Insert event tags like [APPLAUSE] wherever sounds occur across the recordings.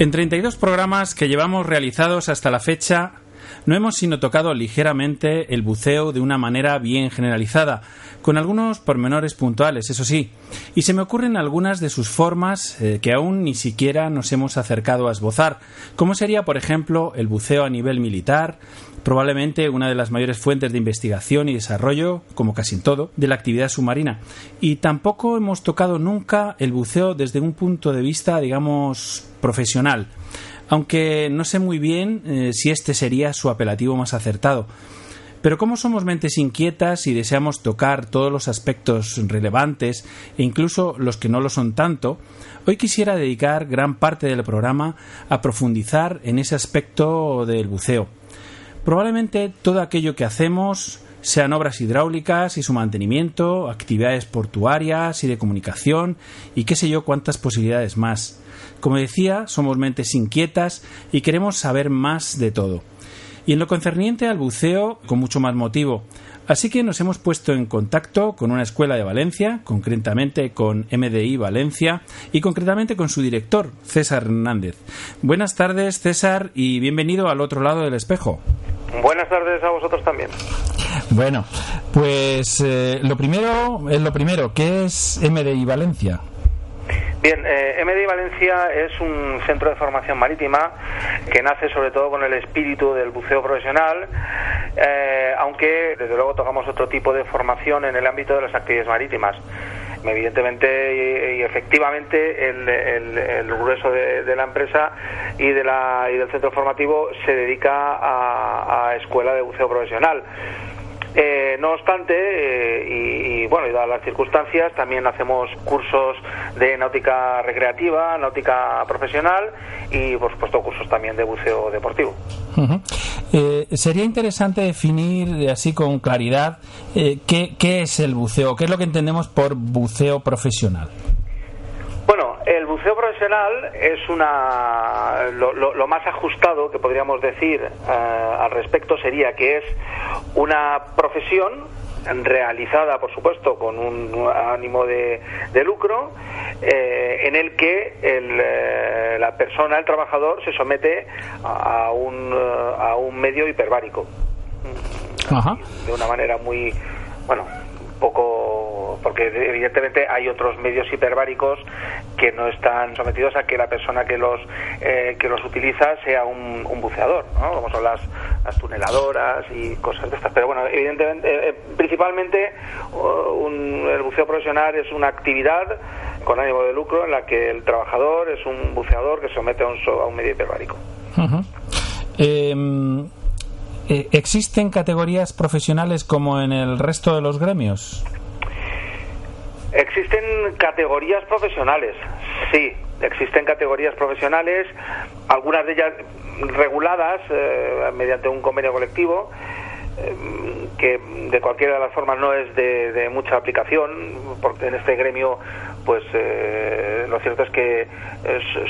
En 32 programas que llevamos realizados hasta la fecha, no hemos sino tocado ligeramente el buceo de una manera bien generalizada, con algunos pormenores puntuales, eso sí, y se me ocurren algunas de sus formas eh, que aún ni siquiera nos hemos acercado a esbozar, como sería, por ejemplo, el buceo a nivel militar, probablemente una de las mayores fuentes de investigación y desarrollo, como casi en todo, de la actividad submarina. Y tampoco hemos tocado nunca el buceo desde un punto de vista, digamos, profesional, aunque no sé muy bien eh, si este sería su apelativo más acertado. Pero como somos mentes inquietas y deseamos tocar todos los aspectos relevantes e incluso los que no lo son tanto, hoy quisiera dedicar gran parte del programa a profundizar en ese aspecto del buceo. Probablemente todo aquello que hacemos, sean obras hidráulicas y su mantenimiento, actividades portuarias y de comunicación y qué sé yo cuántas posibilidades más. Como decía, somos mentes inquietas y queremos saber más de todo. Y en lo concerniente al buceo, con mucho más motivo. Así que nos hemos puesto en contacto con una escuela de Valencia, concretamente con MDI Valencia y concretamente con su director, César Hernández. Buenas tardes, César, y bienvenido al otro lado del espejo. Buenas tardes a vosotros también. Bueno, pues eh, lo primero es lo primero, ¿qué es MDI Valencia? Bien, eh, MDI Valencia es un centro de formación marítima que nace sobre todo con el espíritu del buceo profesional, eh, aunque desde luego tocamos otro tipo de formación en el ámbito de las actividades marítimas. Evidentemente y, efectivamente el, grueso de, la empresa y, de la, y del centro formativo se dedica a escuela de buceo profesional. Eh, no obstante, eh, y, bueno, y dadas las circunstancias, también hacemos cursos de náutica recreativa, náutica profesional y, por supuesto, cursos también de buceo deportivo. Eh, sería interesante definir así con claridad qué, qué es el buceo, qué es lo que entendemos por buceo profesional. El profesional es una lo, más ajustado que podríamos decir eh, al respecto sería que es una profesión realizada, por supuesto, con un ánimo de, lucro, eh, en el que eh, la persona, el trabajador, se somete a un, a un medio hiperbárico. De una manera muy, bueno, poco porque evidentemente hay otros medios hiperbáricos que no están sometidos a que la persona que los eh, que los utiliza sea un, buceador ¿no? como son las, las, tuneladoras y cosas de estas. Pero bueno evidentemente eh, principalmente el buceo profesional es una actividad con ánimo de lucro en la que el trabajador es un buceador que se somete a un, a un medio hiperbárico ¿Existen categorías profesionales como en el resto de los gremios? Existen categorías profesionales, sí, existen categorías profesionales, algunas de ellas reguladas eh, mediante un convenio colectivo, eh, que de cualquiera de las formas no es de, mucha aplicación, porque en este gremio pues eh, lo cierto es que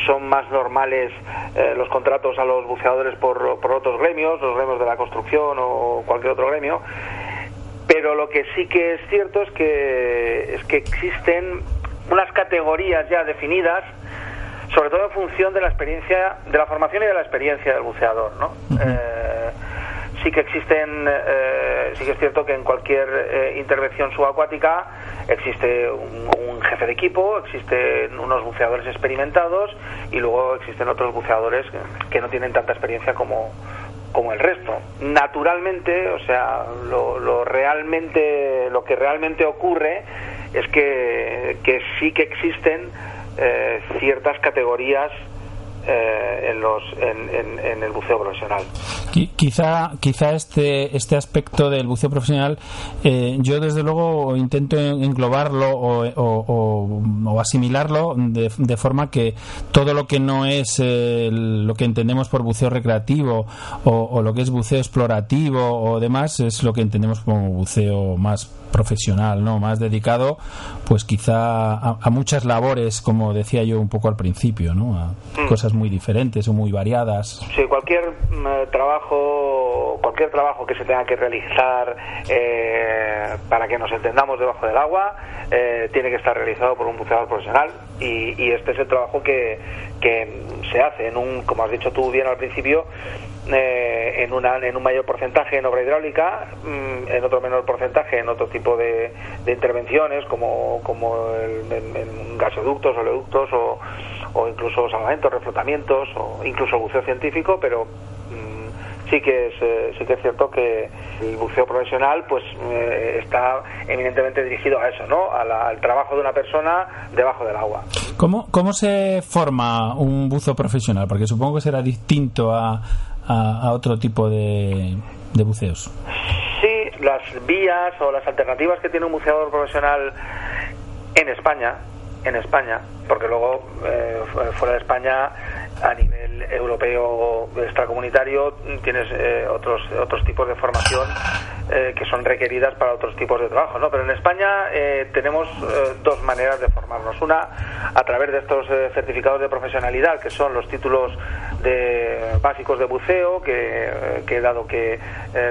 son más normales los contratos a los buceadores por, por otros gremios, los gremios de la construcción o cualquier otro gremio. Pero lo que sí que es cierto es que, es que existen unas categorías ya definidas sobre todo en función de la experiencia, de la formación y de la experiencia del buceador, ¿no? Eh, sí que existen, eh, sí que es cierto que en cualquier eh, intervención subacuática existe un, jefe de equipo, existen unos buceadores experimentados y luego existen otros buceadores que, no tienen tanta experiencia como, como el resto. Naturalmente, o sea, lo, lo realmente, lo que realmente ocurre es que, que sí que existen eh, ciertas categorías eh, en, los, en, el buceo profesional. Quizá, quizá este, este aspecto del buceo profesional, eh, yo desde luego intento englobarlo o, asimilarlo de, de, forma que todo lo que no es lo que entendemos por buceo recreativo o, lo que es buceo explorativo o demás es lo que entendemos como buceo más profesional, ¿no? Más dedicado, pues quizá a, muchas labores, como decía yo un poco al principio, ¿no? A mm. cosas muy diferentes o muy variadas. Sí, cualquier mm, trabajo, cualquier trabajo que se tenga que realizar eh, para que nos entendamos debajo del agua, eh, tiene que estar realizado por un buceador profesional y, y este es el trabajo que, que se hace en un, como has dicho tú bien al principio, eh, en, una, en un mayor porcentaje en obra hidráulica, mm, en otro menor porcentaje en otro tipo de, intervenciones como, como en, gasoductos, oleoductos o, o incluso salvamentos, reflotamientos o incluso buceo científico, pero mm, sí que es eh, sí que es cierto que el buceo profesional pues eh, está eminentemente dirigido a eso no al trabajo de una persona debajo del agua. ¿Cómo, cómo se forma un buzo profesional porque supongo que será distinto a, a, otro tipo de, buceos. Sí, las vías o las alternativas que tiene un buceador profesional en España, en España, porque luego eh, fuera de España a nivel europeo extracomunitario tienes eh, otros otros tipos de formación eh, que son requeridas para otros tipos de trabajo, ¿no? Pero en España eh, tenemos eh, dos maneras de formarnos. Una, a través de estos certificados de profesionalidad, que son los títulos de, básicos de buceo, que dado que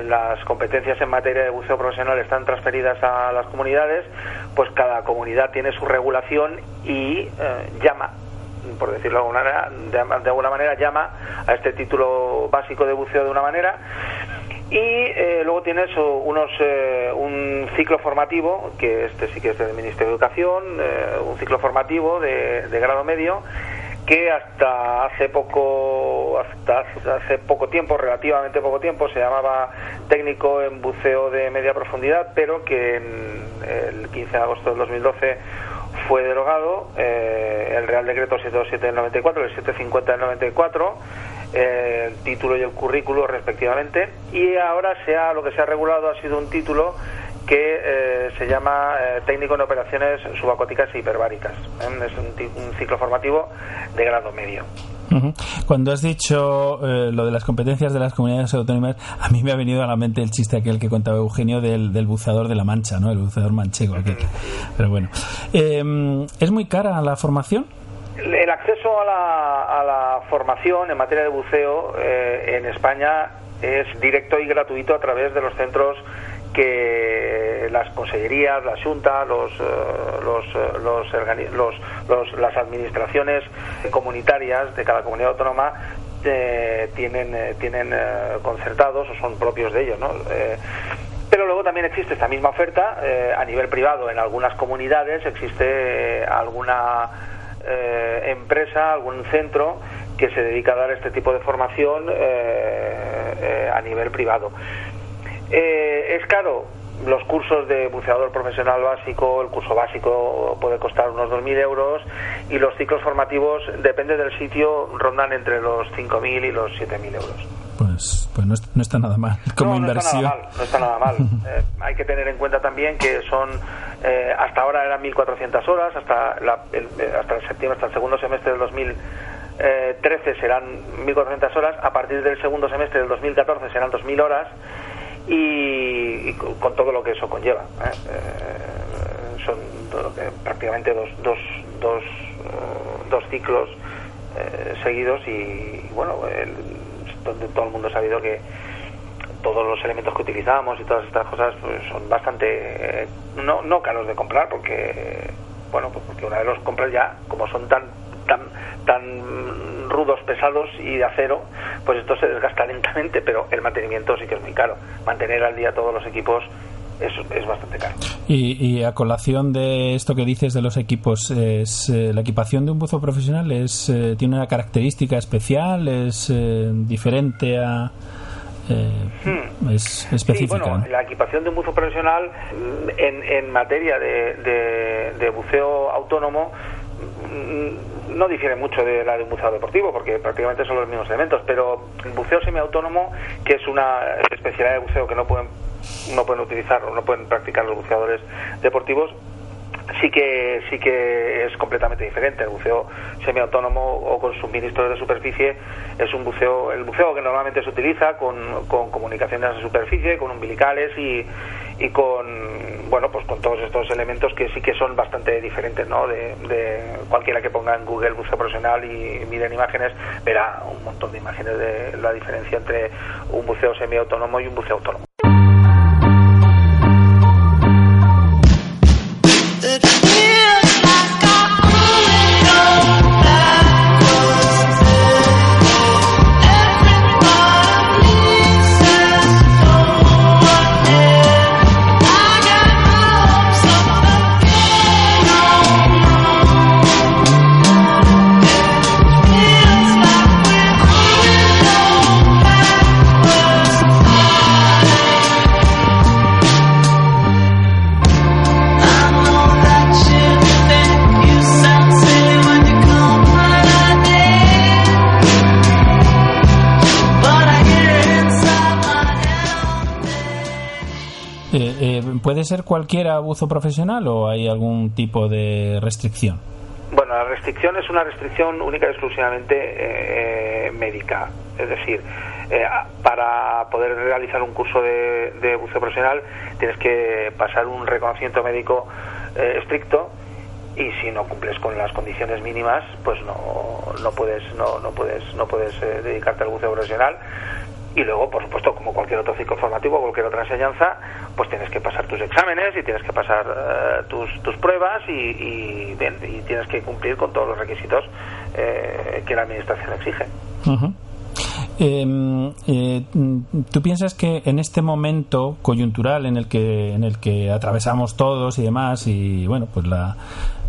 las competencias en materia de buceo profesional están transferidas a las comunidades, pues cada comunidad tiene su regulación y llama por decirlo de alguna manera, de alguna manera llama a este título básico de buceo de una manera y eh, luego tienes unos, eh, un ciclo formativo, que este sí que es del Ministerio de Educación, eh, un ciclo formativo de, grado medio, que hasta hace poco, hasta hace poco tiempo, relativamente poco tiempo, se llamaba técnico en buceo de media profundidad, pero que en el 15 de agosto del 2012 fue derogado el Real Decreto 727 del 94, el 750 del 94 el título y el currículo respectivamente y ahora sea lo que se ha regulado ha sido un título que eh, se llama eh, técnico en operaciones subacuáticas e hiperbáricas. ¿eh? Es un, ciclo formativo de grado medio. Cuando has dicho lo de las competencias de las comunidades autónomas, a mí me ha venido a la mente el chiste aquel que contaba Eugenio del, del buceador de la Mancha, ¿no? El buceador manchego. Pero bueno, ¿es muy cara la formación? El acceso a la, formación en materia de buceo eh, en España es directo y gratuito a través de los centros que las consellerías, la Junta, los, eh, los, los, las administraciones comunitarias de cada comunidad autónoma eh, tienen, tienen concertados o son propios de ellos. ¿no? pero luego también existe esta misma oferta a nivel privado en algunas comunidades, existe alguna eh, empresa, algún centro que se dedica a dar este tipo de formación eh, eh, a nivel privado. es caro. Los cursos de buceador profesional básico, el curso básico puede costar unos 2.000 euros y los ciclos formativos, depende del sitio, rondan entre los 5.000 y los 7.000 euros pues, pues no, está nada mal como inversión. no está nada mal. Eh, hay que tener en cuenta también que son, eh, hasta ahora eran 1.400 horas, hasta, el, eh, hasta el septiembre, hasta el segundo semestre del 2013 serán 1.400 horas, a partir del segundo semestre del 2014 serán 2.000 horas y, con, todo lo que eso conlleva. son prácticamente dos, dos, dos, dos ciclos seguidos y, bueno, donde todo el mundo ha sabido que todos los elementos que utilizamos y todas estas cosas pues, son bastante no, no caros de comprar porque bueno pues porque una vez los compras ya como son tan tan tan rudos, pesados y de acero, pues esto se desgasta [LAUGHS] lentamente, pero el mantenimiento sí que es muy caro. Mantener al día todos los equipos es, es bastante caro. Y, a colación de esto que dices de los equipos, es, eh, ¿la equipación de un buzo profesional es, eh, tiene una característica especial? ¿Es eh, diferente a...? Hmm. es específica. bueno, la equipación de un buzo profesional mm, en, en materia de, de buceo autónomo no difiere mucho de la de un buceo deportivo porque prácticamente son los mismos elementos, pero el buceo semiautónomo, que es una especialidad de buceo que no pueden no pueden utilizar o no pueden practicar los buceadores deportivos, sí que sí que es completamente diferente. El buceo semiautónomo o con suministros de superficie es un buceo el buceo que normalmente se utiliza con, con comunicaciones de superficie con umbilicales y, y con bueno pues con todos estos elementos que sí que son bastante diferentes no de, cualquiera que ponga en Google buceo profesional y miren imágenes verá un montón de imágenes de la diferencia entre un buceo semiautónomo y un buceo autónomo ¿Puede ser cualquiera buzo profesional o hay algún tipo de restricción? Bueno, la restricción es una restricción única y exclusivamente eh, médica. Es decir, eh, para poder realizar un curso de, buceo profesional tienes que pasar un reconocimiento médico eh, estricto y si no cumples con las condiciones mínimas, pues no, no puedes no, no puedes no puedes dedicarte al buceo profesional y luego, por supuesto, como cualquier otro ciclo formativo, cualquier otra enseñanza, pues tienes que pasar tus exámenes y tienes que pasar eh, tus, tus pruebas y, tienes que cumplir con todos los requisitos eh, que la Administración exige. Eh, ¿Tú piensas que en este momento coyuntural en el que en el que atravesamos todos y demás y bueno pues la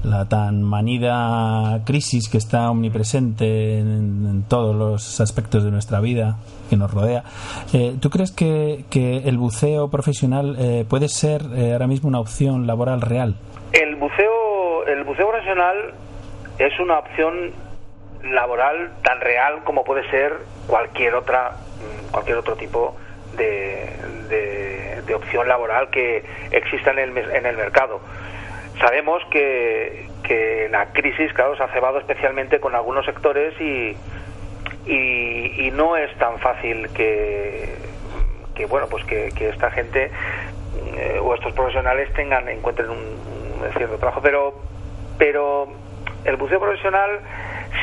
la tan manida crisis que está omnipresente en, todos los aspectos de nuestra vida que nos rodea. Eh, ¿Tú crees que, que, el buceo profesional eh, puede ser eh, ahora mismo una opción laboral real? El buceo, el buceo profesional es una opción laboral tan real como puede ser cualquier otra mm, cualquier otro tipo de, de, de opción laboral que exista en el, en el mercado sabemos que, que la crisis, claro, se ha cebado especialmente con algunos sectores y, y, no es tan fácil que, que bueno, pues que, esta gente eh, o estos profesionales tengan, encuentren un, un cierto trabajo, pero, pero el buceo profesional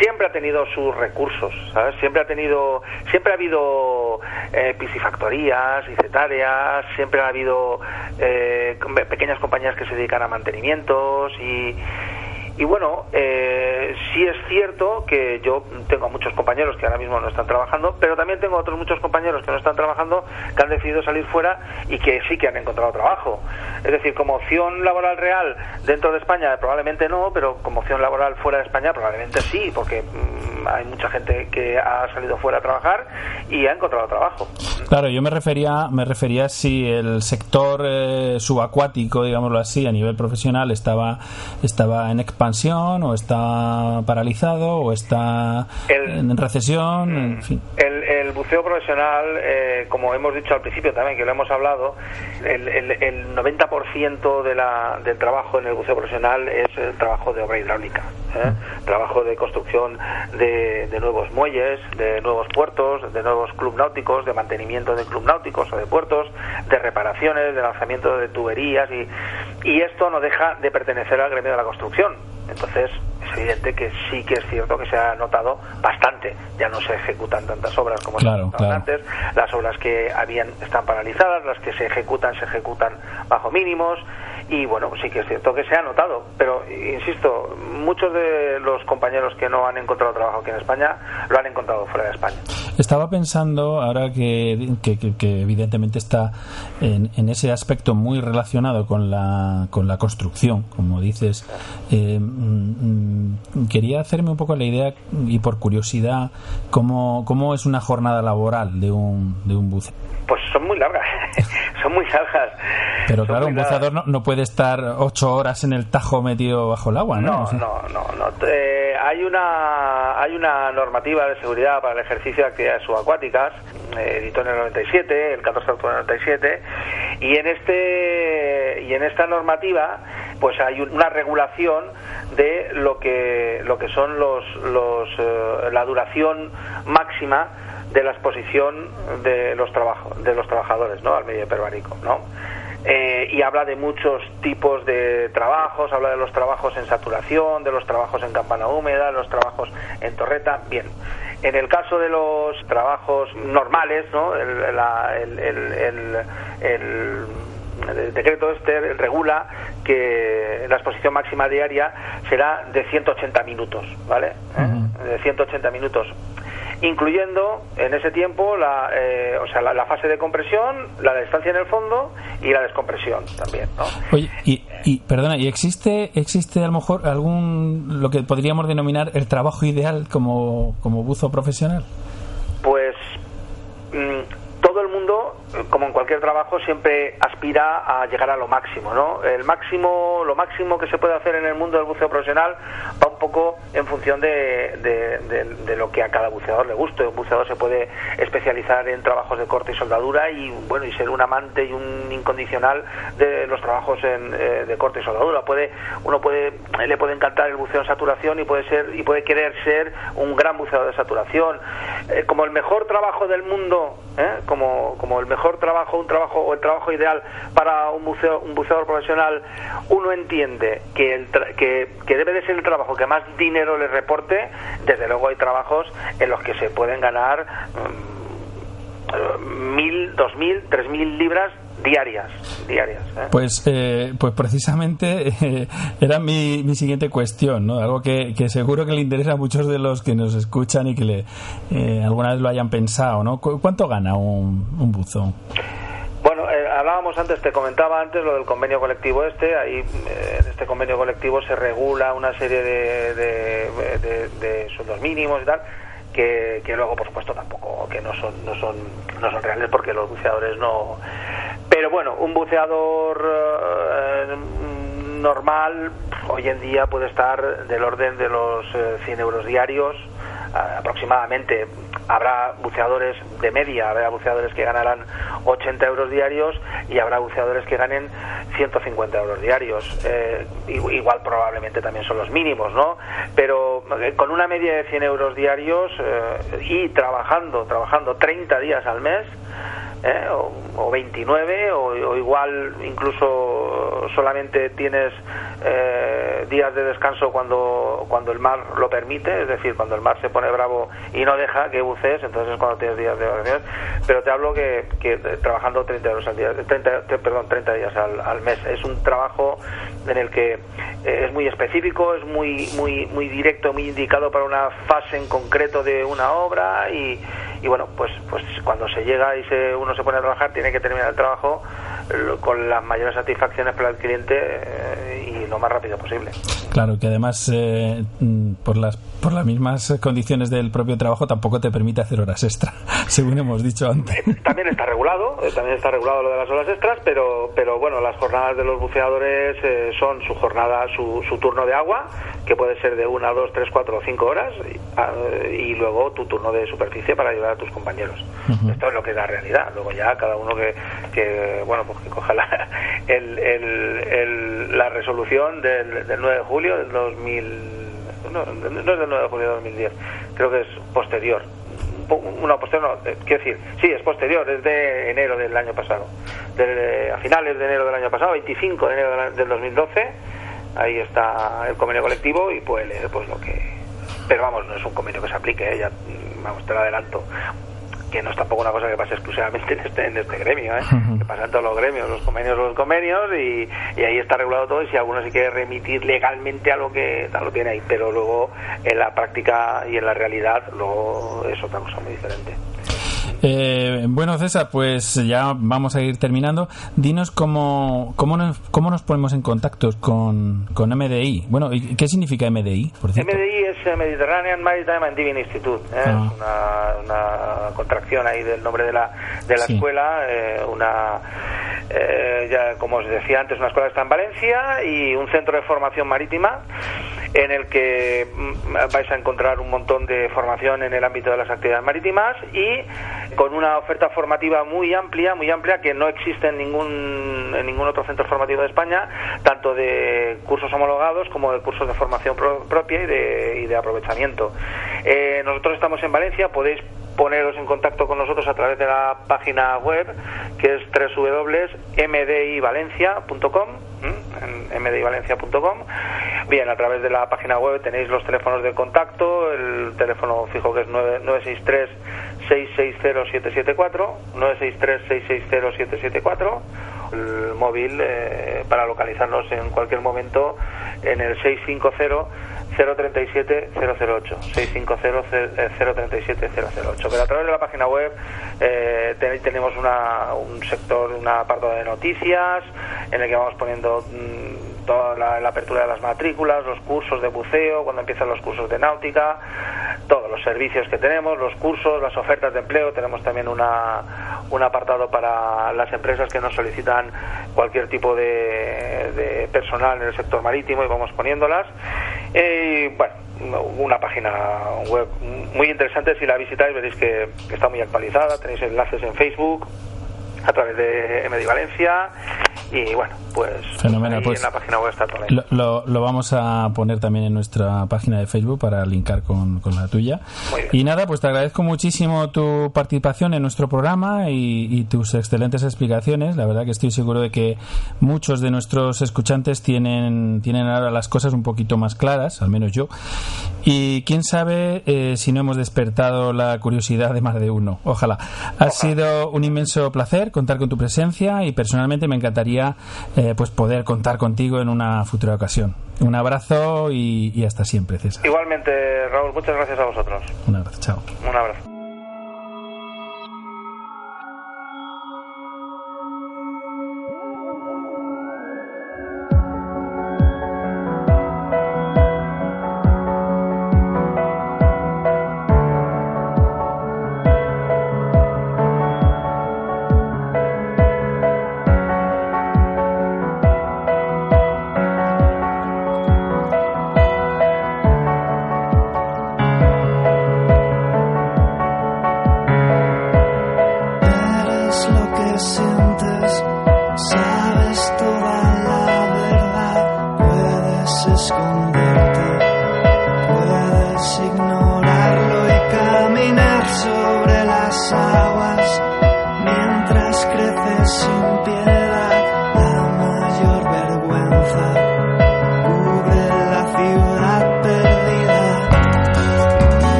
siempre ha tenido sus recursos, ¿sabes? Siempre ha tenido, siempre ha habido eh, piscifactorías y cetarias, siempre ha habido eh, pequeñas compañías que se dedican a mantenimientos y, y bueno, eh, sí es cierto que yo tengo muchos compañeros que ahora mismo no están trabajando, pero también tengo otros muchos compañeros que no están trabajando, que han decidido salir fuera y que sí que han encontrado trabajo. Es decir, como opción laboral real dentro de España probablemente no, pero como opción laboral fuera de España probablemente sí, porque mm, hay mucha gente que ha salido fuera a trabajar y ha encontrado trabajo. Claro, yo me refería, me refería si el sector eh, subacuático, digámoslo así, a nivel profesional estaba, estaba en expansión expansión o está paralizado o está en recesión. En fin. el, el buceo profesional, eh, como hemos dicho al principio también, que lo hemos hablado, el, el, 90% de la, del trabajo en el buceo profesional es el trabajo de obra hidráulica, ¿eh? trabajo de construcción de, de, nuevos muelles, de nuevos puertos, de nuevos club náuticos, de mantenimiento de club náuticos o de puertos, de reparaciones, de lanzamiento de tuberías y, y esto no deja de pertenecer al gremio de la construcción. Entonces, es evidente que sí que es cierto que se ha notado bastante. Ya no se ejecutan tantas obras como se antes. Las obras que habían están paralizadas, las que se ejecutan se ejecutan bajo mínimos y bueno, sí que es cierto que se ha notado, pero insisto, muchos de los compañeros que no han encontrado trabajo aquí en España lo han encontrado fuera de España. Estaba pensando, ahora que, que, evidentemente está en, ese aspecto muy relacionado con la, con la construcción, como dices, eh, mm, quería hacerme un poco la idea y por curiosidad, ¿cómo, cómo es una jornada laboral de un, de un buceo? Pues son muy largas, [LAUGHS] son muy largas. Pero claro, un buceador no, no, puede estar ocho horas en el tajo metido bajo el agua, ¿no? No, no, no. Eh, hay, una, hay una normativa de seguridad para el ejercicio de actividades subacuáticas, eh, editó en el 97, el 14 de octubre del 97, y en, este, y en esta normativa pues hay una regulación de lo que, lo que son los, los, eh, la duración máxima de la exposición de los, trabajos de los trabajadores ¿no? al medio hiperbárico. ¿no? Eh, y habla de muchos tipos de trabajos, habla de los trabajos en saturación, de los trabajos en campana húmeda, de los trabajos en torreta. Bien, en el caso de los trabajos normales, ¿no? el, decreto este regula que la exposición máxima diaria será de 180 minutos, ¿vale? ¿Eh? De 180 minutos incluyendo en ese tiempo la, eh, o sea, la, fase de compresión, la distancia en el fondo y la descompresión también. ¿no? Oye, y, y perdona, ¿y existe, existe a lo mejor algún, lo que podríamos denominar el trabajo ideal como, como buzo profesional? Pues mm, como en cualquier trabajo, siempre aspira a llegar a lo máximo, ¿no? El máximo, lo máximo que se puede hacer en el mundo del buceo profesional va un poco en función de, de, lo que a cada buceador le guste. Un buceador se puede especializar en trabajos de corte y soldadura y, bueno, y ser un amante y un incondicional de los trabajos en, eh, de corte y soldadura. Puede, uno puede, le puede encantar el buceo en saturación y puede ser, y puede querer ser un gran buceador de saturación. Eh, como el mejor trabajo del mundo, ¿eh? como, como el mejor trabajo, un trabajo o el trabajo ideal para un, buceo, un buceador profesional, uno entiende que, el que, que, debe de ser el trabajo que más dinero le reporte, desde luego hay trabajos en los que se pueden ganar mm, mil, dos mil, tres mil libras diarias diarias ¿eh? pues eh, pues precisamente eh, era mi, mi siguiente cuestión no algo que, que, seguro que le interesa a muchos de los que nos escuchan y que le, alguna vez lo hayan pensado no cuánto gana un, un buzón bueno, hablábamos antes, te comentaba antes lo del convenio colectivo este, ahí en este convenio colectivo se regula una serie de, de, de sueldos mínimos y tal, que, que, luego por supuesto tampoco que no son no son no son reales porque los buceadores no pero bueno un buceador eh, normal hoy en día puede estar del orden de los 100 eh, euros diarios aproximadamente habrá buceadores de media, habrá buceadores que ganarán 80 euros diarios y habrá buceadores que ganen 150 euros diarios. Eh, igual probablemente también son los mínimos, ¿no? Pero eh, con una media de 100 euros diarios eh, y trabajando, trabajando 30 días al mes, ¿eh? o, 29 o, igual incluso solamente tienes eh, días de descanso cuando cuando el mar lo permite es decir cuando el mar se pone bravo y no deja que bucees entonces es cuando tienes días de vacaciones pero te hablo que, que trabajando 30 euros al día 30, perdón 30 días al, al, mes es un trabajo en el que eh, es muy específico es muy muy muy directo muy indicado para una fase en concreto de una obra y, y bueno pues pues cuando se llega y se uno se pone a trabajar tiene que terminar el trabajo con las mayores satisfacciones para el cliente eh, y lo más rápido posible. Claro, que además eh, mm, por las por las mismas condiciones del propio trabajo tampoco te permite hacer horas extra, [LAUGHS] según hemos dicho antes. Eh, también está regulado, eh, también está regulado lo de las horas extras, pero pero bueno, las jornadas de los buceadores son su jornada, su, su turno de agua, que puede ser de una, dos, tres, cuatro o cinco horas, y, ah, y luego tu turno de superficie para ayudar a tus compañeros. Esto es lo que es la realidad. Luego ya cada uno que, que bueno, pues que coja la, el, la resolución del, del 9 de julio del 2000 no, no es del 9 de julio de 2010, creo que es posterior. Una posterior, no, eh, quiero decir, sí, es posterior, es de enero del año pasado. A finales de enero del año pasado, 25 de enero del 2012, ahí está el convenio colectivo y leer pues lo que... Pero vamos, no es un convenio que se aplique, ¿eh? ya, vamos, te lo adelanto que no es tampoco una cosa que pasa exclusivamente en este, en este gremio, ¿eh? que pasa en todos los gremios, los convenios los convenios y, y, ahí está regulado todo y si alguno se quiere remitir legalmente a lo que lo tiene ahí, pero luego en la práctica y en la realidad luego es otra cosa muy diferente. Eh, bueno, César, pues ya vamos a ir terminando. Dinos cómo, cómo, nos, cómo nos ponemos en contacto con, con MDI. Bueno, ¿qué significa MDI? Por MDI es Mediterranean Maritime and Diving Institute. ¿eh? Ah. Es una, una, contracción ahí del nombre de la, de la escuela. Eh, una, eh, ya como os decía antes, una escuela que está en Valencia y un centro de formación marítima en el que mm, vais a encontrar un montón de formación en el ámbito de las actividades marítimas y con una oferta formativa muy amplia, muy amplia que no existe en ningún en ningún otro centro formativo de España, tanto de cursos homologados como de cursos de formación propia y de, y de aprovechamiento. Eh, nosotros estamos en Valencia, podéis poneros en contacto con nosotros a través de la página web que es www.mdivalencia.com en mdivalencia.com bien a través de la página web tenéis los teléfonos de contacto el teléfono fijo que es 963 660-774, 963-660-774, el móvil eh, para localizarnos en cualquier momento en el 650 037 008 650 037 008 pero a través de la página web eh, tenemos una, un sector un apartado de noticias en el que vamos poniendo mm, toda la, apertura de las matrículas los cursos de buceo cuando empiezan los cursos de náutica todos los servicios que tenemos los cursos las ofertas de empleo. Tenemos también una, un apartado para las empresas que nos solicitan cualquier tipo de, de personal en el sector marítimo y vamos poniéndolas eh, bueno, una página web muy interesante. Si la visitáis veréis que, está muy actualizada. Tenéis enlaces en Facebook a través de MD Valencia y bueno, pues, Fenomenal, pues en la página web está todo lo, lo, vamos a poner también en nuestra página de Facebook para linkar con, con la tuya. Y nada, pues te agradezco muchísimo tu participación en nuestro programa y, y, tus excelentes explicaciones. La verdad que estoy seguro de que muchos de nuestros escuchantes tienen, tienen ahora las cosas un poquito más claras, al menos yo. Y quién sabe eh, si no hemos despertado la curiosidad de más de uno. Ojalá. Ha sido un inmenso placer contar con tu presencia y personalmente me encantaría eh, pues poder contar contigo en una futura ocasión. Un abrazo y, y hasta siempre, César. Igualmente, Raúl, muchas gracias a vosotros. Un abrazo, chao. Un abrazo.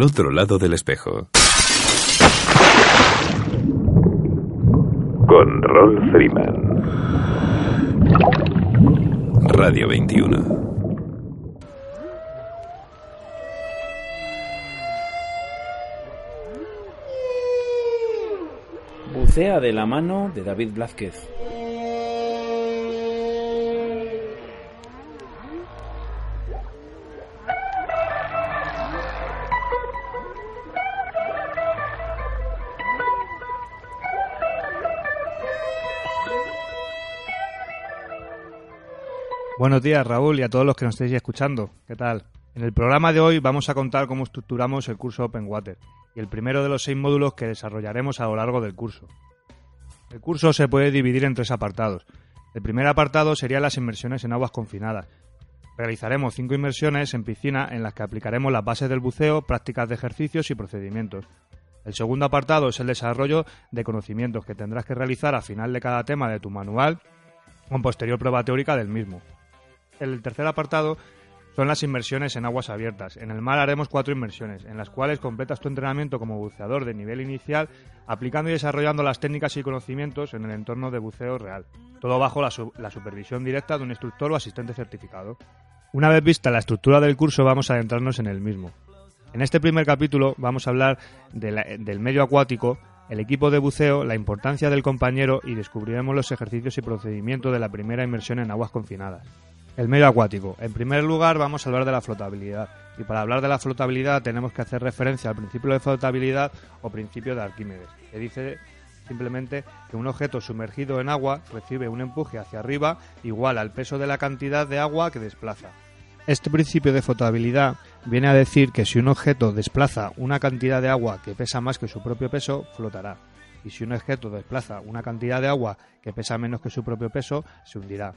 al otro lado del espejo. Con Rolf Freeman. Radio 21. Bucea de la mano de David Blázquez. Buenos días Raúl y a todos los que nos estéis escuchando. ¿Qué tal? En el programa de hoy vamos a contar cómo estructuramos el curso Open Water y el primero de los seis módulos que desarrollaremos a lo largo del curso. El curso se puede dividir en tres apartados. El primer apartado sería las inmersiones en aguas confinadas. Realizaremos cinco inmersiones en piscina en las que aplicaremos las bases del buceo, prácticas de ejercicios y procedimientos. El segundo apartado es el desarrollo de conocimientos que tendrás que realizar al final de cada tema de tu manual con posterior prueba teórica del mismo. El tercer apartado son las inmersiones en aguas abiertas. En el mar haremos cuatro inmersiones, en las cuales completas tu entrenamiento como buceador de nivel inicial, aplicando y desarrollando las técnicas y conocimientos en el entorno de buceo real, todo bajo la, supervisión directa de un instructor o asistente certificado. Una vez vista la estructura del curso, vamos a adentrarnos en el mismo. En este primer capítulo vamos a hablar del medio acuático, el equipo de buceo, la importancia del compañero y descubriremos los ejercicios y procedimientos de la primera inmersión en aguas confinadas. El medio acuático. En primer lugar vamos a hablar de la flotabilidad. Y para hablar de la flotabilidad tenemos que hacer referencia al principio de flotabilidad o principio de Arquímedes, que dice simplemente que un objeto sumergido en agua recibe un empuje hacia arriba igual al peso de la cantidad de agua que desplaza. Este principio de flotabilidad viene a decir que si un objeto desplaza una cantidad de agua que pesa más que su propio peso, flotará. Y si un objeto desplaza una cantidad de agua que pesa menos que su propio peso, se hundirá.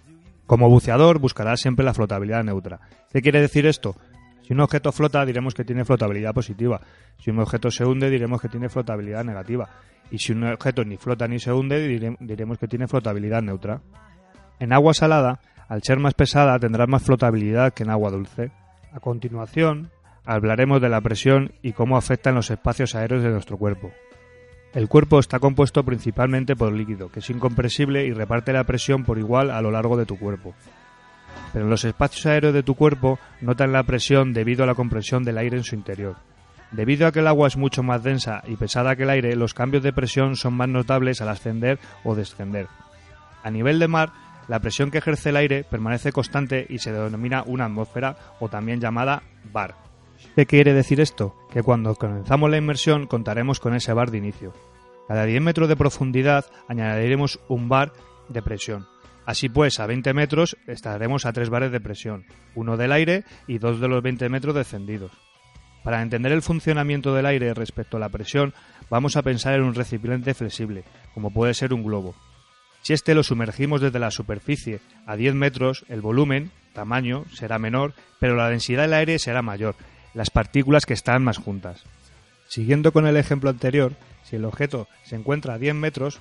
Como buceador buscará siempre la flotabilidad neutra. ¿Qué quiere decir esto? Si un objeto flota diremos que tiene flotabilidad positiva. Si un objeto se hunde diremos que tiene flotabilidad negativa. Y si un objeto ni flota ni se hunde diremos que tiene flotabilidad neutra. En agua salada, al ser más pesada tendrá más flotabilidad que en agua dulce. A continuación, hablaremos de la presión y cómo afecta en los espacios aéreos de nuestro cuerpo. El cuerpo está compuesto principalmente por líquido, que es incompresible y reparte la presión por igual a lo largo de tu cuerpo. Pero en los espacios aéreos de tu cuerpo notan la presión debido a la compresión del aire en su interior. Debido a que el agua es mucho más densa y pesada que el aire, los cambios de presión son más notables al ascender o descender. A nivel de mar, la presión que ejerce el aire permanece constante y se denomina una atmósfera o también llamada bar. ¿Qué quiere decir esto? Que cuando comenzamos la inmersión contaremos con ese bar de inicio. Cada 10 metros de profundidad añadiremos un bar de presión. Así pues, a 20 metros estaremos a tres bares de presión, uno del aire y dos de los 20 metros descendidos. Para entender el funcionamiento del aire respecto a la presión, vamos a pensar en un recipiente flexible, como puede ser un globo. Si este lo sumergimos desde la superficie a 10 metros, el volumen, tamaño, será menor, pero la densidad del aire será mayor, las partículas que están más juntas. Siguiendo con el ejemplo anterior, si el objeto se encuentra a 10 metros,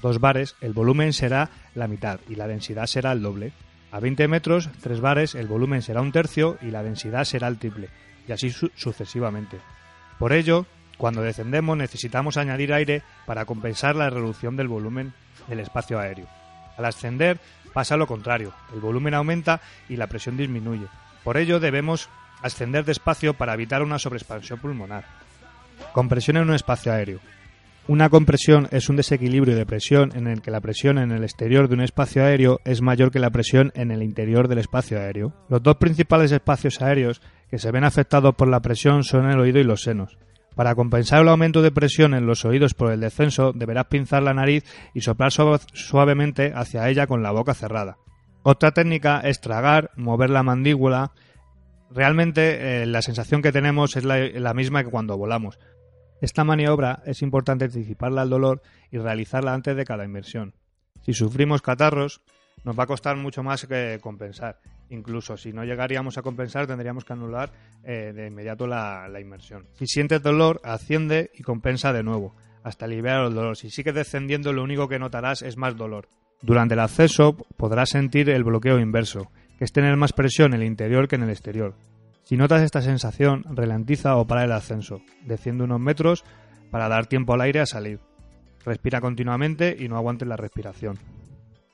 dos bares, el volumen será la mitad y la densidad será el doble. A 20 metros, tres bares, el volumen será un tercio y la densidad será el triple, y así sucesivamente. Por ello, cuando descendemos necesitamos añadir aire para compensar la reducción del volumen del espacio aéreo. Al ascender pasa lo contrario, el volumen aumenta y la presión disminuye. Por ello debemos ascender despacio para evitar una sobreexpansión pulmonar. Compresión en un espacio aéreo. Una compresión es un desequilibrio de presión en el que la presión en el exterior de un espacio aéreo es mayor que la presión en el interior del espacio aéreo. Los dos principales espacios aéreos que se ven afectados por la presión son el oído y los senos. Para compensar el aumento de presión en los oídos por el descenso, deberás pinzar la nariz y soplar suavemente hacia ella con la boca cerrada. Otra técnica es tragar, mover la mandíbula Realmente eh, la sensación que tenemos es la, misma que cuando volamos. Esta maniobra es importante anticiparla al dolor y realizarla antes de cada inmersión. Si sufrimos catarros, nos va a costar mucho más que compensar. Incluso si no llegaríamos a compensar, tendríamos que anular eh, de inmediato la, la, inmersión. Si sientes dolor, asciende y compensa de nuevo, hasta aliviar el dolor. Si sigues descendiendo, lo único que notarás es más dolor. Durante el acceso podrás sentir el bloqueo inverso, es tener más presión en el interior que en el exterior. Si notas esta sensación, ralentiza o para el ascenso, desciende unos metros para dar tiempo al aire a salir. Respira continuamente y no aguantes la respiración.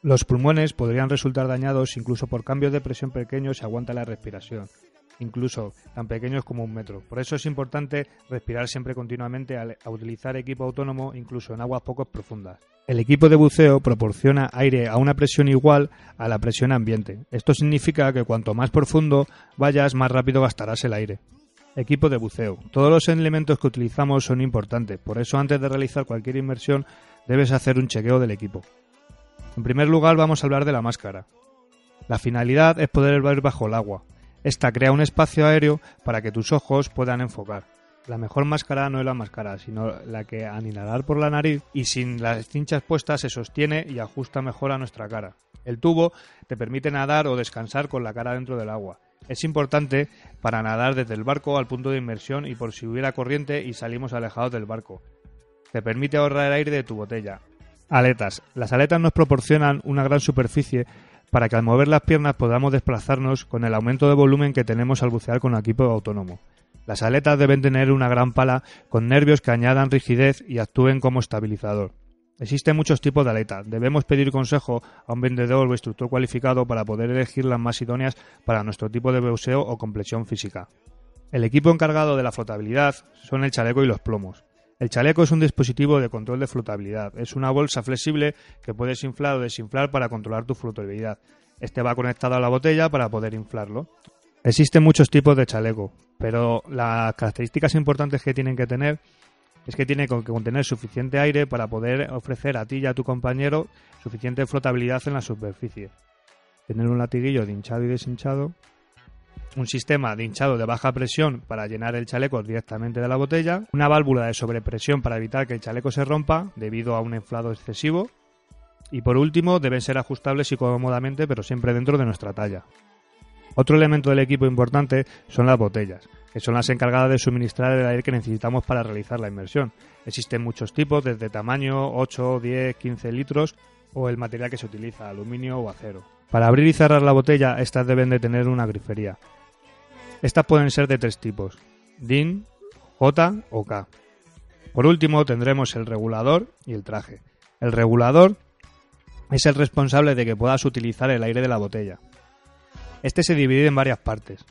Los pulmones podrían resultar dañados incluso por cambios de presión pequeños si aguanta la respiración. incluso tan pequeños como un metro. Por eso es importante respirar siempre continuamente al a utilizar equipo autónomo incluso en aguas poco profundas. El equipo de buceo proporciona aire a una presión igual a la presión ambiente. Esto significa que cuanto más profundo vayas, más rápido gastarás el aire. Equipo de buceo. Todos los elementos que utilizamos son importantes, por eso antes de realizar cualquier inmersión debes hacer un chequeo del equipo. En primer lugar vamos a hablar de la máscara. La finalidad es poder ver bajo el agua. Esta crea un espacio aéreo para que tus ojos puedan enfocar. La mejor máscara no es la máscara, sino la que al inhalar por la nariz y sin las cinchas puestas se sostiene y ajusta mejor a nuestra cara. El tubo te permite nadar o descansar con la cara dentro del agua. Es importante para nadar desde el barco al punto de inmersión y por si hubiera corriente y salimos alejados del barco. Te permite ahorrar el aire de tu botella. Aletas. Las aletas nos proporcionan una gran superficie para que al mover las piernas podamos desplazarnos con el aumento de volumen que tenemos al bucear con equipo autónomo. Las aletas deben tener una gran pala con nervios que añadan rigidez y actúen como estabilizador. Existen muchos tipos de aletas. Debemos pedir consejo a un vendedor o instructor cualificado para poder elegir las más idóneas para nuestro tipo de buceo o complexión física. El equipo encargado de la flotabilidad son el chaleco y los plomos. El chaleco es un dispositivo de control de flotabilidad. Es una bolsa flexible que puedes inflar o desinflar para controlar tu flotabilidad. Este va conectado a la botella para poder inflarlo. Existen muchos tipos de chaleco, pero las características importantes que tienen que tener es que tiene que contener suficiente aire para poder ofrecer a ti y a tu compañero suficiente flotabilidad en la superficie. Tener un latiguillo de hinchado y deshinchado un sistema de hinchado de baja presión para llenar el chaleco directamente de la botella, una válvula de sobrepresión para evitar que el chaleco se rompa debido a un inflado excesivo y por último deben ser ajustables y cómodamente pero siempre dentro de nuestra talla. Otro elemento del equipo importante son las botellas, que son las encargadas de suministrar el aire que necesitamos para realizar la inmersión. Existen muchos tipos, desde tamaño 8, 10, 15 litros o el material que se utiliza, aluminio o acero. Para abrir y cerrar la botella, estas deben de tener una grifería. Estas pueden ser de tres tipos, DIN, J o K. Por último tendremos el regulador y el traje. El regulador es el responsable de que puedas utilizar el aire de la botella. Este se divide en varias partes.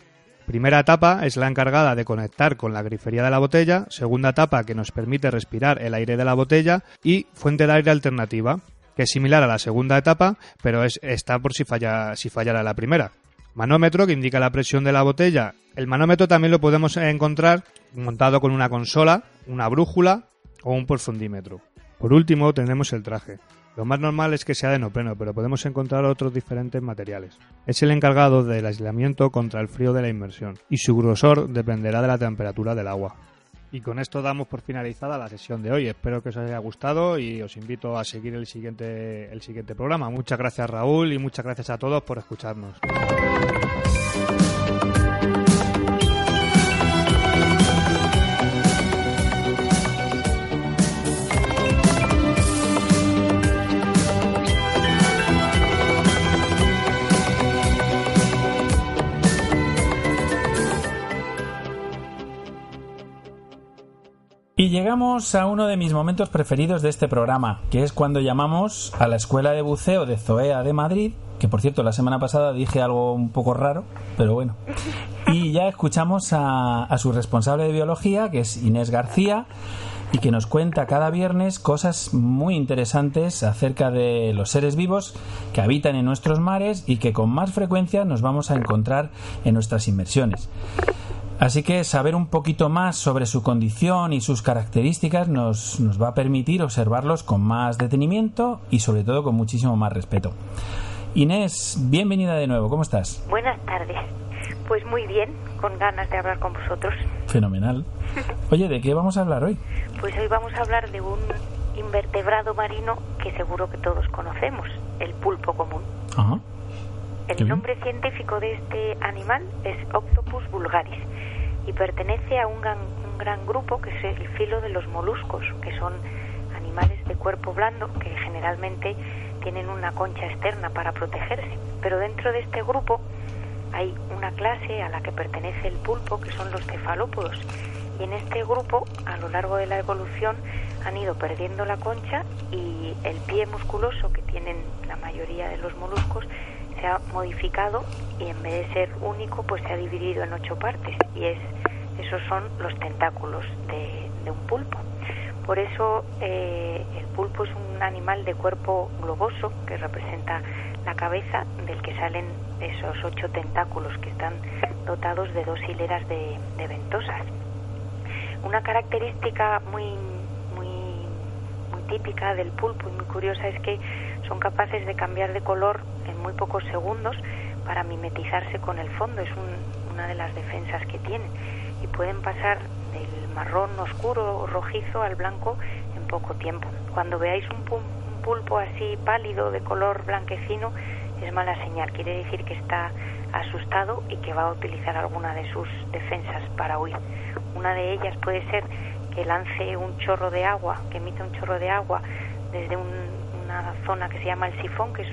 Primera etapa es la encargada de conectar con la grifería de la botella, segunda etapa que nos permite respirar el aire de la botella y fuente de aire alternativa, que es similar a la segunda etapa, pero es, está por si, falla, si fallara la primera. Manómetro que indica la presión de la botella. El manómetro también lo podemos encontrar montado con una consola, una brújula o un profundímetro. Por último tenemos el traje. Lo más normal es que sea de neopreno, pero podemos encontrar otros diferentes materiales. Es el encargado del aislamiento contra el frío de la inmersión, y su grosor dependerá de la temperatura del agua. Y con esto damos por finalizada la sesión de hoy. Espero que os haya gustado y os invito a seguir el siguiente, el siguiente programa. Muchas gracias Raúl y muchas gracias a todos por escucharnos. Llegamos a uno de mis momentos preferidos de este programa, que es cuando llamamos a la Escuela de Buceo de Zoea de Madrid, que por cierto la semana pasada dije algo un poco raro, pero bueno. Y ya escuchamos a su responsable de biología, que es Inés García, y que nos cuenta cada viernes cosas muy interesantes acerca de los seres vivos que habitan en nuestros mares y que con más frecuencia nos vamos a encontrar en nuestras inmersiones. Así que saber un poquito más sobre su condición y sus características nos, nos, va a permitir observarlos con más detenimiento y sobre todo con muchísimo más respeto. Inés, bienvenida de nuevo, ¿cómo estás? Buenas tardes. Pues muy bien, con ganas de hablar con vosotros. Fenomenal. Oye, ¿de qué vamos a hablar hoy? Pues hoy vamos a hablar de un invertebrado marino que seguro que todos conocemos, el pulpo común. Ajá. El nombre científico de este animal es Octopus vulgaris y pertenece a un gran, un gran, grupo que es el filo de los moluscos, que son animales de cuerpo blando que generalmente tienen una concha externa para protegerse. Pero dentro de este grupo hay una clase a la que pertenece el pulpo, que son los cefalópodos. Y en este grupo, a lo largo de la evolución, han ido perdiendo la concha y el pie musculoso que tienen la mayoría de los moluscos se ha modificado y en vez de ser único, pues se ha dividido en ocho partes y es esos son los tentáculos de, un pulpo. Por eso eh, el pulpo es un animal de cuerpo globoso que representa la cabeza del que salen esos ocho tentáculos que están dotados de dos hileras de, ventosas. Una característica muy, muy, muy típica del pulpo y muy curiosa es que son capaces de cambiar de color en muy pocos segundos para mimetizarse con el fondo. Es una de las defensas que tienen y pueden pasar del marrón oscuro o rojizo al blanco en poco tiempo. Cuando veáis un, pulpo así pálido de color blanquecino es mala señal, quiere decir que está asustado y que va a utilizar alguna de sus defensas para huir. Una de ellas puede ser que lance un chorro de agua, que emita un chorro de agua desde una zona que se llama el sifón, que es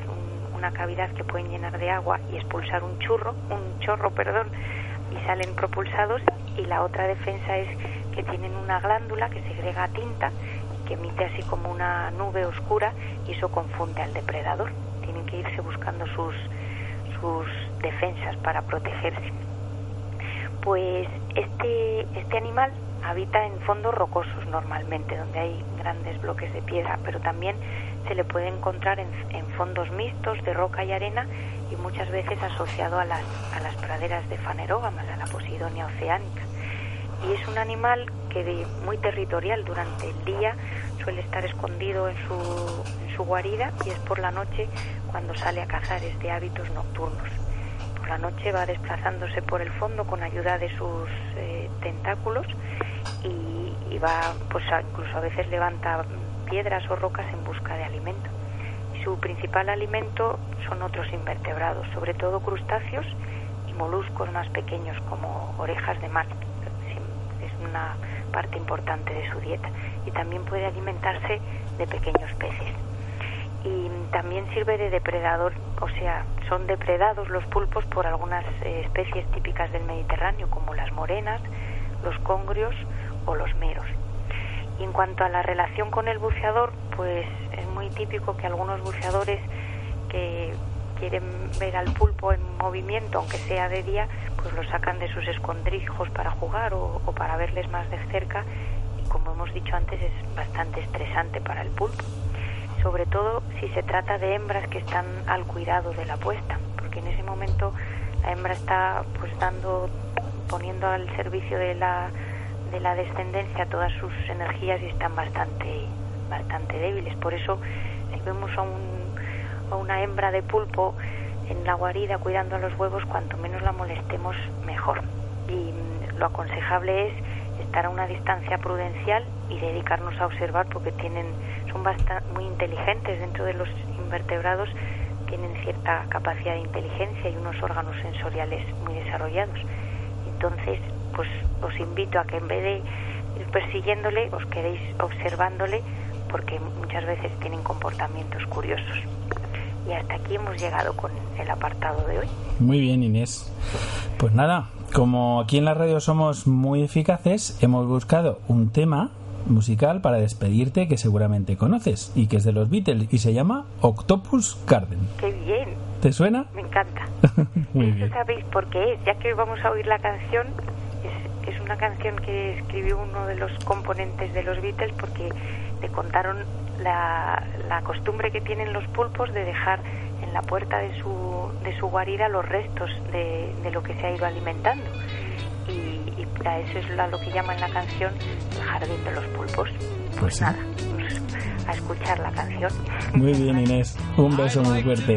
una cavidad que pueden llenar de agua y expulsar un churro, un chorro, perdón, y salen propulsados y la otra defensa es que tienen una glándula que segrega tinta y que emite así como una nube oscura y eso confunde al depredador. Tienen que irse buscando sus, sus defensas para protegerse. Pues este, este animal habita en fondos rocosos normalmente, donde hay grandes bloques de piedra, pero también se le puede encontrar en, en fondos mixtos de roca y arena y muchas veces asociado a las, a las praderas de fanerógamas, a la posidonia oceánica. Y es un animal que de, muy territorial durante el día suele estar escondido en su, en su guarida y es por la noche cuando sale a cazar, es de hábitos nocturnos. Por la noche va desplazándose por el fondo con ayuda de sus eh, tentáculos y, va, pues incluso a veces levanta piedras o rocas en busca de alimento su principal alimento son otros invertebrados, sobre todo crustáceos y moluscos más pequeños como orejas de mar. Es una parte importante de su dieta. Y también puede alimentarse de pequeños peces. Y también sirve de depredador, o sea, son depredados los pulpos por algunas eh, especies típicas del Mediterráneo, como las morenas, los congrios o los meros. Y en cuanto a la relación con el buceador, pues es muy típico que algunos buceadores que quieren ver al pulpo en movimiento, aunque sea de día, pues lo sacan de sus escondrijos para jugar o, para verles más de cerca. Y como hemos dicho antes es bastante estresante para el pulpo, sobre todo si se trata de hembras que están al cuidado de la puesta, porque en ese momento la hembra está pues dando, poniendo al servicio de la de la descendencia todas sus energías están bastante, bastante débiles. Por eso, si vemos a, un, una hembra de pulpo en la guarida cuidando a los huevos, cuanto menos la molestemos, mejor. Y lo aconsejable es estar a una distancia prudencial y dedicarnos a observar porque tienen son bastante, muy inteligentes dentro de los invertebrados tienen cierta capacidad de inteligencia y unos órganos sensoriales muy desarrollados entonces pues os invito a que en vez de ir persiguiéndole, os quedéis observándole porque muchas veces tienen comportamientos curiosos. Y hasta aquí hemos llegado con el apartado de hoy. Muy bien, Inés. Pues nada, como aquí en la radio somos muy eficaces, hemos buscado un tema musical para despedirte que seguramente conoces y que es de los Beatles y se llama Octopus Garden. ¡Qué bien! ¿Te suena? Me encanta. [LAUGHS] muy bien. sabéis por qué es, ya que vamos a oír la canción, una canción que escribió uno de los componentes de los Beatles porque le contaron la, la costumbre que tienen los pulpos de dejar en la puerta de su, de su guarida los restos de, de lo que se ha ido alimentando. Y, a eso es lo que llaman la canción el jardín de los pulpos. Pues, pues nada, a escuchar la canción. Muy bien, Inés. Un beso muy fuerte.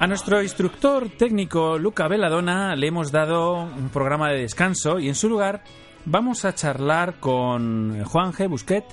A nuestro instructor técnico Luca Veladona le hemos dado un programa de descanso y en su lugar vamos a charlar con Juan G. Busquet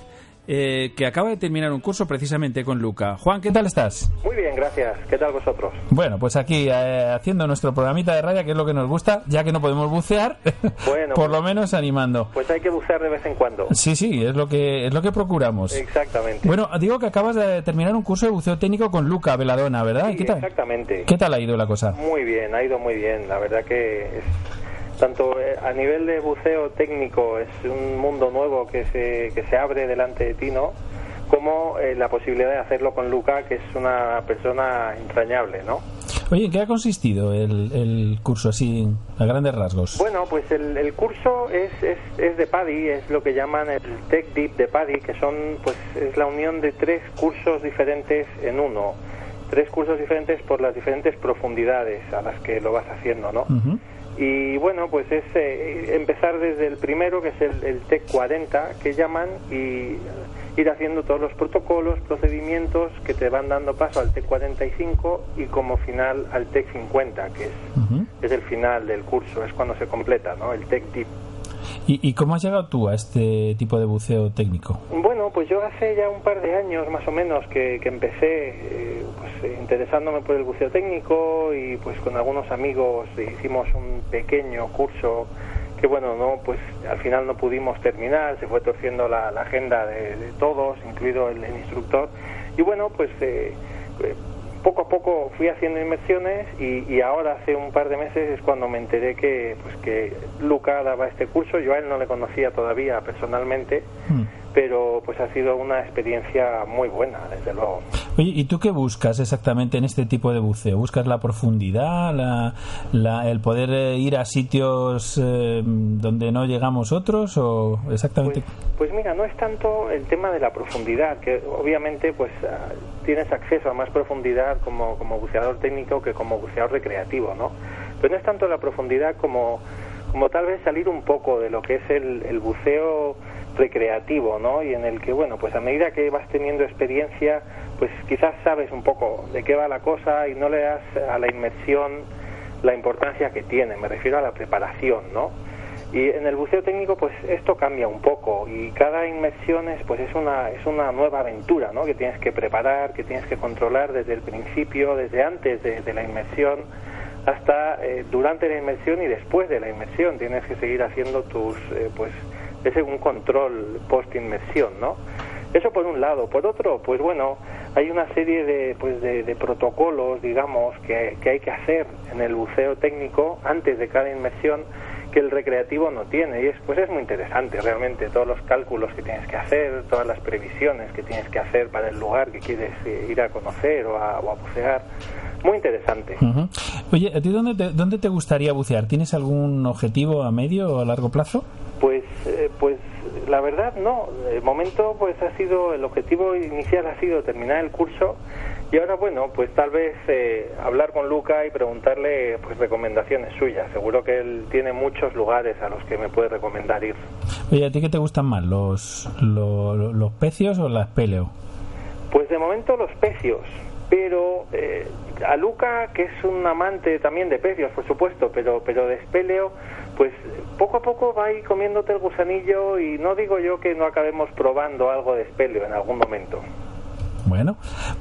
eh, que acaba de terminar un curso precisamente con Luca. Juan, ¿qué tal estás? Muy bien, gracias. ¿Qué tal vosotros? Bueno, pues aquí eh, haciendo nuestro programita de radio, que es lo que nos gusta, ya que no podemos bucear, Bueno, [LAUGHS] por lo menos animando. Pues hay que bucear de vez en cuando. Sí, sí, es lo que es lo que procuramos. Exactamente. Bueno, digo que acabas de terminar un curso de buceo técnico con Luca Veladona, ¿verdad? Sí, ¿Qué tal? Exactamente. ¿Qué tal ha ido la cosa? Muy bien, ha ido muy bien. La verdad que es, tanto eh, a nivel de buceo técnico es un mundo nuevo que se, que se abre delante de ti, ¿no? Como eh, la posibilidad de hacerlo con Luca, que es una persona entrañable, ¿no? Oye, ¿en qué ha consistido el, el curso así a grandes rasgos? Bueno, pues el, el curso es, es, es de PADI, es lo que llaman el Tech Deep de PADI, que son, pues, es la unión de tres cursos diferentes en uno. Tres cursos diferentes por las diferentes profundidades a las que lo vas haciendo, ¿no? Y bueno, pues es eh, empezar desde el primero, que es el, el TEC 40, que llaman, y ir haciendo todos los protocolos, procedimientos que te van dando paso al TEC 45 y como final al TEC 50, que es, es el final del curso, es cuando se completa, ¿no? El TEC Deep. ¿Y, y cómo has llegado tú a este tipo de buceo técnico? Bueno, pues yo hace ya un par de años más o menos que, que empecé eh, pues, eh, interesándome por el buceo técnico y pues con algunos amigos hicimos un pequeño curso que bueno, no pues al final no pudimos terminar, se fue torciendo la, agenda de, de todos, incluido el, el instructor y bueno, pues eh, eh, poco a poco fui haciendo inmersiones y, y ahora hace un par de meses es cuando me enteré que pues que Luca daba este curso, yo a él no le conocía todavía personalmente Hmm. Pero pues ha sido una experiencia muy buena, desde luego. Oye, ¿y tú qué buscas exactamente en este tipo de buceo? ¿Buscas la profundidad, la, la- el poder eh, ir a sitios eh, donde no llegamos otros o exactamente? Pues, pues mira, no es tanto el tema de la profundidad, que obviamente pues ah, tienes acceso a más profundidad como, como buceador técnico que como buceador recreativo, ¿no? Pero no es tanto la profundidad como, como tal vez salir un poco de lo que es el, el buceo recreativo, ¿no? Y en el que, bueno, pues a medida que vas teniendo experiencia, pues quizás sabes un poco de qué va la cosa y no le das a la inmersión la importancia que tiene, me refiero a la preparación, ¿no? Y en el buceo técnico, pues esto cambia un poco y cada inmersión es, pues es una, es una nueva aventura, ¿no? Que tienes que preparar, que tienes que controlar desde el principio, desde antes de, de la inmersión hasta eh, durante la inmersión y después de la inmersión. Tienes que seguir haciendo tus, eh, pues, ese un control post inmersión, ¿no? Eso por un lado. Por otro, pues bueno, hay una serie de, pues de, de protocolos, digamos, que, que hay que hacer en el buceo técnico antes de cada inmersión que el recreativo no tiene y es pues es muy interesante realmente todos los cálculos que tienes que hacer todas las previsiones que tienes que hacer para el lugar que quieres eh, ir a conocer o a, o a bucear muy interesante Ujú. Oye, ¿a ti dónde te, dónde te gustaría bucear? ¿Tienes algún objetivo a medio o a largo plazo? Pues, eh, pues la verdad no. De momento, pues ha sido el objetivo inicial ha sido terminar el curso y ahora bueno, pues tal vez eh, hablar con Luca y preguntarle pues recomendaciones suyas. Seguro que él tiene muchos lugares a los que me puede recomendar ir. Oye, ¿a ti qué te gustan más, los, lo- lo- los pecios o las peleo? Pues de momento los pecios, pero eh, a Luca, que es un amante también de pecios, por supuesto, pero, pero de espeleo, pues poco a poco va a ir comiéndote el gusanillo y no digo yo que no acabemos probando algo de espeleo en algún momento. Bueno,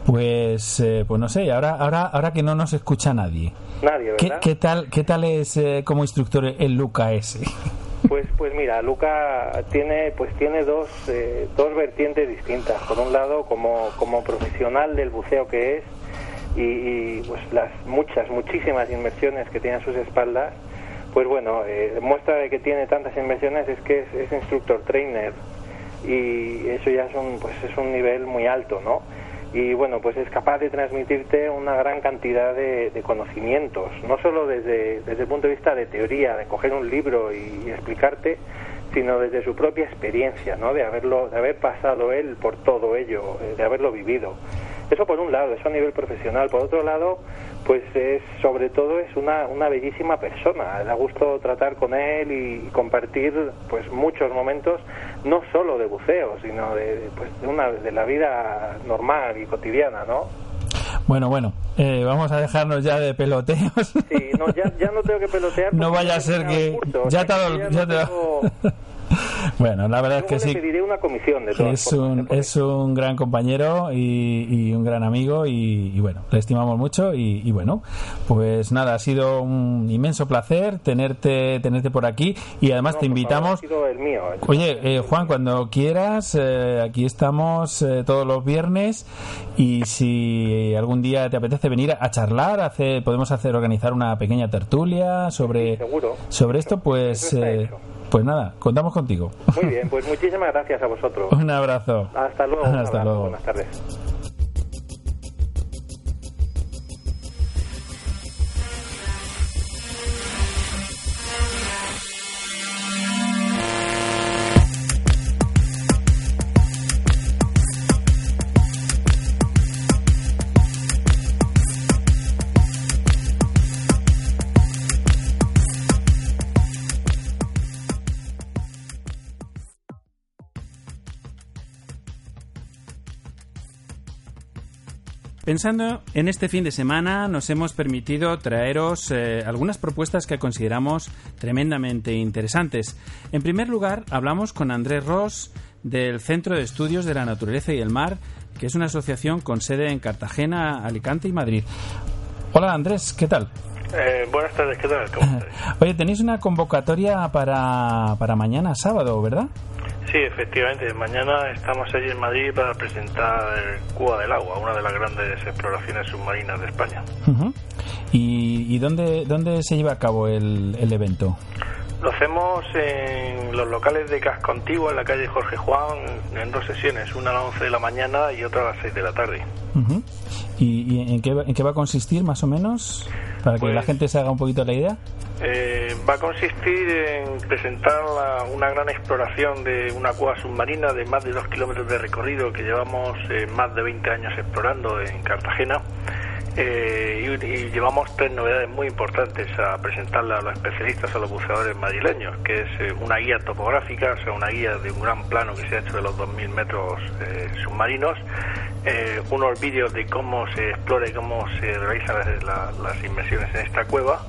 pues, eh, pues no sé, ahora, ahora, ahora que no nos escucha nadie, Nadie, ¿qué, ¿verdad? qué tal, qué tal es eh, como instructor el Luca ese? Pues, pues mira, Luca tiene, pues tiene dos, eh, dos vertientes distintas. Por un lado, como, como profesional del buceo que es, y, pues las muchas, muchísimas inmersiones que tiene a sus espaldas, pues bueno, eh, muestra de que tiene tantas inmersiones es que es, es instructor trainer y eso ya es un, pues es un nivel muy alto, ¿no? Y bueno, pues es capaz de transmitirte una gran cantidad de, conocimientos, no solo desde, desde el punto de vista de teoría, de coger un libro y, y explicarte, sino desde su propia experiencia, ¿no? De haberlo, de haber pasado él por todo ello, eh, de haberlo vivido. Eso por un lado, eso a nivel profesional. Por otro lado, pues es sobre todo es una, una bellísima persona. Da gusto tratar con él y, y compartir pues muchos momentos, no solo de buceo, sino de, pues, de, una, de la vida normal y cotidiana, ¿no? Bueno, bueno, eh, vamos a dejarnos ya de peloteos. Sí, no, ya, ya no tengo que pelotear. [LAUGHS] No vaya ya a ser que curso, ya te ya te tengo- [LAUGHS] Bueno, la verdad es que le sí. pediré una comisión de todas Es un, ¿eh? Es un gran compañero y, y un gran amigo y, y bueno, le estimamos mucho y, y bueno, pues nada, ha sido un inmenso placer tenerte tenerte por aquí y además No, te favor, invitamos el mío. ¿eh? Oye, eh, Juan, cuando quieras, eh, aquí estamos eh, todos los viernes y si algún día te apetece venir a charlar, hacer, podemos hacer organizar una pequeña tertulia sobre, sobre esto, pues, Pues nada, contamos contigo. Muy bien, pues muchísimas gracias a vosotros. [LAUGHS] Un abrazo. Hasta luego. Hasta abrazo, luego. Buenas tardes. Pensando en este fin de semana, nos hemos permitido traeros eh, algunas propuestas que consideramos tremendamente interesantes. En primer lugar, hablamos con Andrés Ross del Centro de Estudios de la Naturaleza y el Mar, que es una asociación con sede en Cartagena, Alicante y Madrid. Hola Andrés, ¿qué tal? Eh, buenas tardes, ¿qué tal? [LAUGHS] Oye, tenéis una convocatoria para, para mañana sábado, ¿verdad? Sí, efectivamente. Mañana estamos allí en Madrid para presentar Cuba del Agua, una de las grandes exploraciones submarinas de España. ¿Y, y dónde, dónde se lleva a cabo el, el evento? Lo hacemos en los locales de Casco Antiguo, en la calle Jorge Juan, en dos sesiones, una a las 11 de la mañana y otra a las 6 de la tarde. Ujú. ¿Y, y en, qué, va- en qué va a consistir más o menos? Para que Pues- la gente se haga un poquito la idea. Eh, va a consistir en presentar la- una gran exploración de una cueva submarina de más de dos kilómetros de recorrido que llevamos eh, más de 20 años explorando en Cartagena. Eh, y, y llevamos tres novedades muy importantes a presentarle a los especialistas, a los buceadores madrileños, que es eh, una guía topográfica, o sea, una guía de un gran plano que se ha hecho de los 2.000 metros eh, submarinos, eh, unos vídeos de cómo se explora y cómo se realizan las, la- las inmersiones en esta cueva,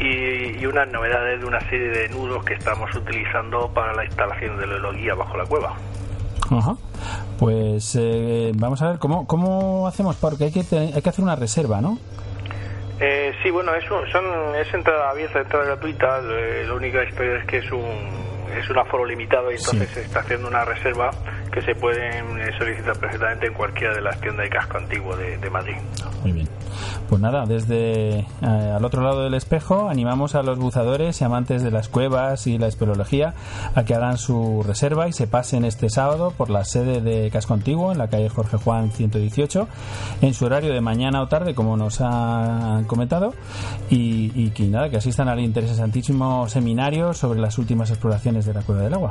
y, y unas novedades de una serie de nudos que estamos utilizando para la instalación de la guía bajo la cueva. Ajá. Pues eh, vamos a ver cómo, cómo hacemos, porque hay que, hay que hacer una reserva, ¿no? Eh, sí, bueno, es, un- son, es entrada abierta, entrada gratuita. eh, la única historia es que es un es un aforo limitado y entonces Sí. se está haciendo una reserva que se pueden eh, solicitar perfectamente en cualquiera de las tiendas de casco antiguo de, de Madrid. Muy bien. Pues nada, desde eh, al otro lado del espejo animamos a los buzadores y amantes de las cuevas y la espeleología a que hagan su reserva y se pasen este sábado por la sede de Casco Antiguo en la calle Jorge Juan 118 en su horario de mañana o tarde como nos han comentado y, y que nada, que asistan al interesantísimo seminario sobre las últimas exploraciones de la Cueva del Agua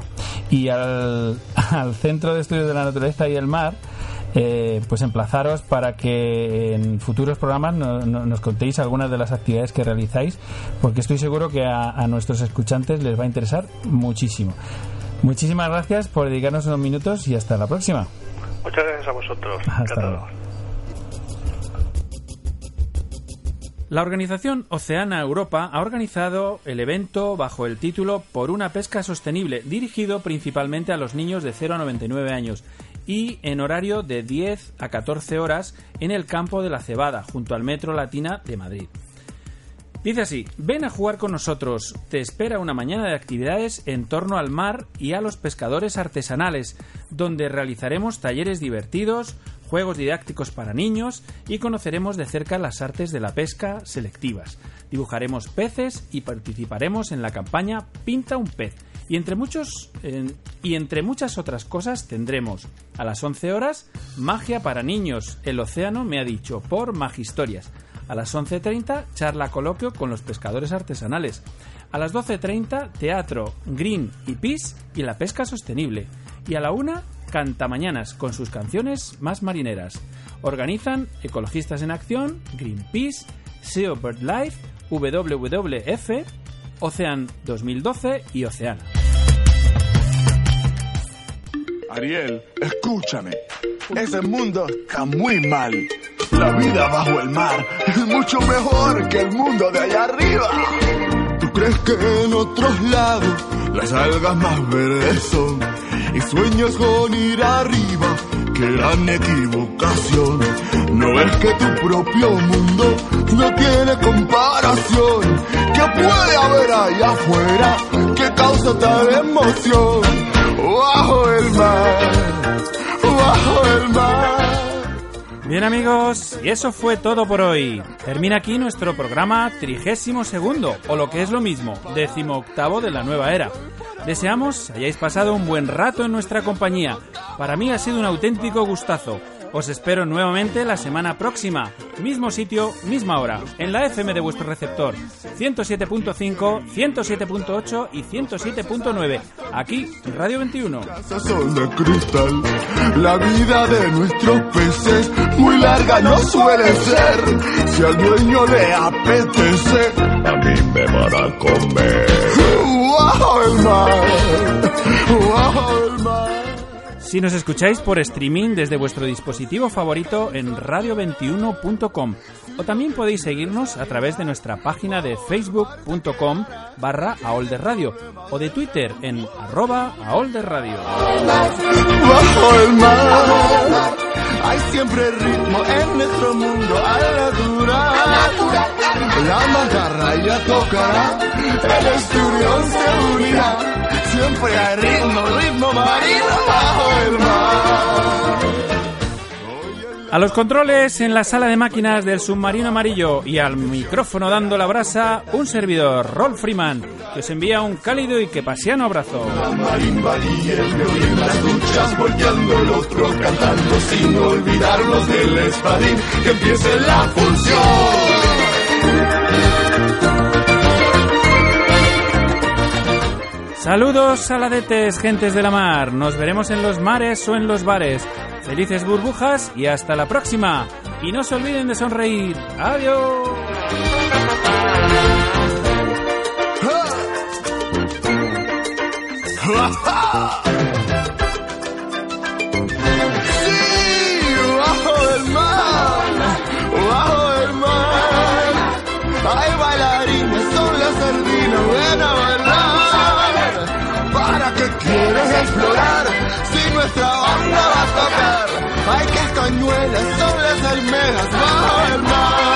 y al, [LAUGHS] al Centro de Estudios de la Naturaleza y el Mar eh, pues emplazaros para que en futuros programas no- no- nos contéis algunas de las actividades que realizáis, porque estoy seguro que a, a nuestros escuchantes les va a interesar muchísimo. Muchísimas gracias por dedicarnos unos minutos y hasta la próxima. Muchas gracias a vosotros. Hasta luego. La organización Oceana Europa ha organizado el evento bajo el título Por una pesca sostenible, dirigido principalmente a los niños de 0 a 99 años y en horario de 10 a 14 horas en el campo de la Cebada, junto al Metro Latina de Madrid. Dice así, ven a jugar con nosotros, te espera una mañana de actividades en torno al mar y a los pescadores artesanales, donde realizaremos talleres divertidos, juegos didácticos para niños y conoceremos de cerca las artes de la pesca selectivas. Dibujaremos peces y participaremos en la campaña Pinta un pez. Y entre, muchos, y entre muchas otras cosas tendremos a las 11 horas Magia para niños, el océano me ha dicho, por Magistorias. A las 11.30, charla coloquio con los pescadores artesanales. A las 12.30, teatro, green y peace y la pesca sostenible. Y a la 1, cantamañanas con sus canciones más marineras. Organizan Ecologistas en Acción, Greenpeace, SEO BirdLife, WWF, Ocean 2012 y Oceana. Ariel, escúchame. Ese mundo está muy mal. La vida bajo el mar es mucho mejor que el mundo de allá arriba. ¿Tú crees que en otros lados las algas más verdes son y sueños con ir arriba, que gran equivocación. No es que tu propio mundo no tiene comparación. ¿Qué puede haber ahí afuera que causa tal emoción? Bajo el mar, bajo el mar. Bien amigos, y eso fue todo por hoy. Termina aquí nuestro programa trigésimo segundo, o lo que es lo mismo, décimo octavo de la nueva era. Deseamos hayáis pasado un buen rato en nuestra compañía. Para mí ha sido un auténtico gustazo. Os espero nuevamente la semana próxima, mismo sitio, misma hora, en la FM de vuestro receptor, 107.5, 107.8 y 107.9, aquí Radio 21. Casas son de cristal, la vida de nuestros peces muy larga no suele ser. Si al dueño le apetece, a mí me van a comer. ¡Bajo el mar! ¡Bajo el mar! Si nos escucháis por streaming desde vuestro dispositivo favorito en radio21.com o también podéis seguirnos a través de nuestra página de facebook.com barra aolderradio o de Twitter en arroba aolderradio. bajo el mar. Hay siempre ritmo en nuestro mundo al natural. La macarra ya tocará, el esturión se unirá. Siempre hay ritmo, ritmo marino bajo el mar. A los controles en la sala de máquinas del submarino amarillo y al micrófono dando la brasa, un servidor, Rolf Freeman, que os envía un cálido y que pasiano abrazo. la. Saludos saladetes, gentes de la mar. Nos veremos en los mares o en los bares. Felices burbujas y hasta la próxima. Y no se olviden de sonreír. Adiós. [LAUGHS] Sí, bajo el mar, bajo el mar. Bailarines, son las sardinas, ven a bailar. Explorar si nuestra banda va a tocar? Hay cascañuelas, son las almejas, bajo el mar.